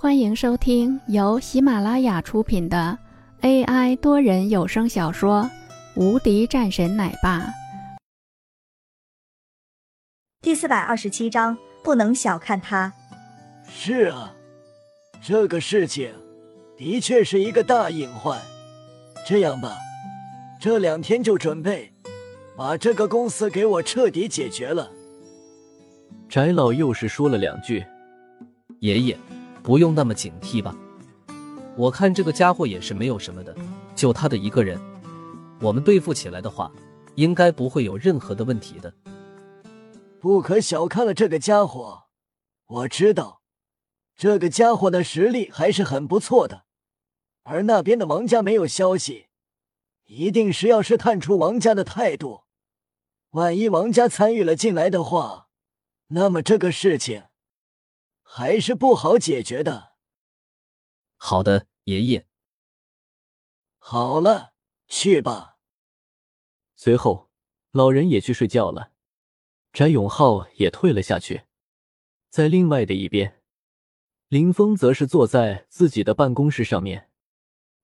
欢迎收听由喜马拉雅出品的 AI 多人有声小说《无敌战神奶爸》第四百二十七章，不能小看他。是啊，这个事情的确是一个大隐患。这样吧，这两天就准备把这个公司给我彻底解决了。翟老又是说了两句：“爷爷。”不用那么警惕吧，我看这个家伙也是没有什么的，就他的一个人，我们对付起来的话，应该不会有任何的问题的。不可小看了这个家伙，我知道这个家伙的实力还是很不错的，而那边的王家没有消息，一定是要试探出王家的态度。万一王家参与了进来的话，那么这个事情。还是不好解决的。好的，爷爷。好了，去吧。随后，老人也去睡觉了，翟永浩也退了下去。在另外的一边，林峰则是坐在自己的办公室上面，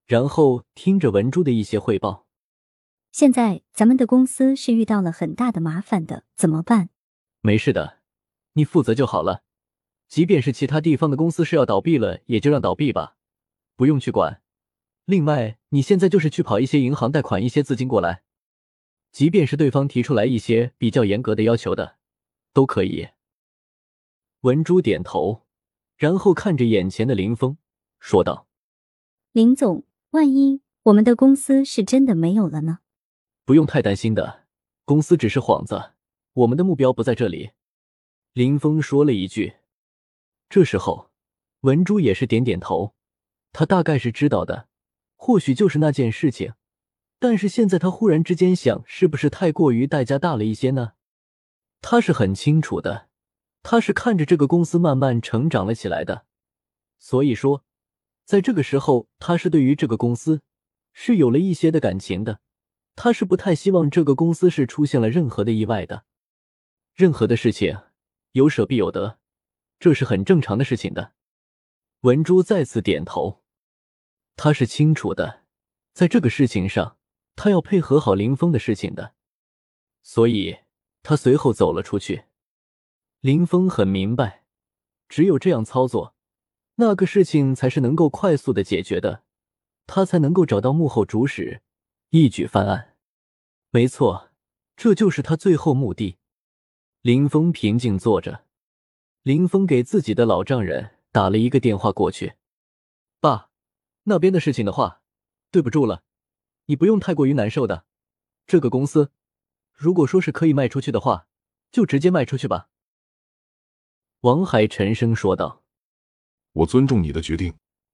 然后听着文珠的一些汇报。现在咱们的公司是遇到了很大的麻烦的，怎么办？没事的，你负责就好了。即便是其他地方的公司是要倒闭了，也就让倒闭吧，不用去管。另外，你现在就是去跑一些银行贷款一些资金过来，即便是对方提出来一些比较严格的要求的，都可以。文珠点头，然后看着眼前的林峰说道：“林总，万一我们的公司是真的没有了呢？不用太担心的，公司只是幌子，我们的目标不在这里。”林峰说了一句。这时候，文珠也是点点头，他大概是知道的，或许就是那件事情。但是现在他忽然之间想，是不是太过于代价大了一些呢？他是很清楚的，他是看着这个公司慢慢成长了起来的，所以说，在这个时候，他是对于这个公司是有了一些的感情的。他是不太希望这个公司是出现了任何的意外的，任何的事情有舍必有得。这是很正常的事情的。文珠再次点头，他是清楚的，在这个事情上，他要配合好林峰的事情的，所以他随后走了出去。林峰很明白，只有这样操作，那个事情才是能够快速的解决的，他才能够找到幕后主使，一举翻案。没错，这就是他最后目的。林峰平静坐着。林峰给自己的老丈人打了一个电话过去：“爸，那边的事情的话，对不住了，你不用太过于难受的。这个公司，如果说是可以卖出去的话，就直接卖出去吧。”王海沉声说道：“我尊重你的决定，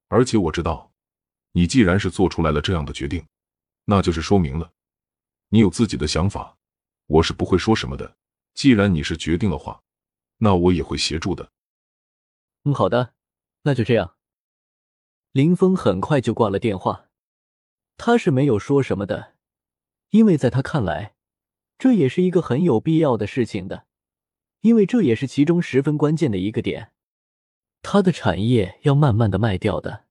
而且我知道，你既然是做出来了这样的决定，那就是说明了你有自己的想法。我是不会说什么的。既然你是决定了话。”那我也会协助的。嗯，好的，那就这样。林峰很快就挂了电话，他是没有说什么的，因为在他看来，这也是一个很有必要的事情的，因为这也是其中十分关键的一个点。他的产业要慢慢的卖掉的，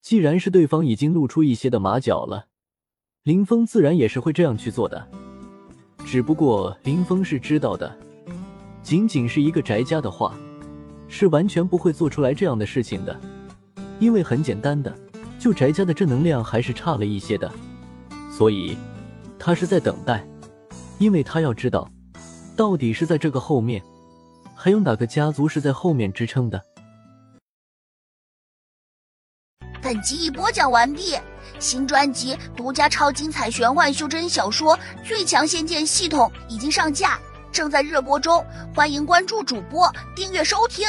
既然是对方已经露出一些的马脚了，林峰自然也是会这样去做的。只不过林峰是知道的。仅仅是一个宅家的话，是完全不会做出来这样的事情的，因为很简单的，就宅家的正能量还是差了一些的，所以他是在等待，因为他要知道，到底是在这个后面，还有哪个家族是在后面支撑的。本集已播讲完毕，新专辑独家超精彩玄幻修真小说《最强仙剑系统》已经上架。正在热播中，欢迎关注主播，订阅收听。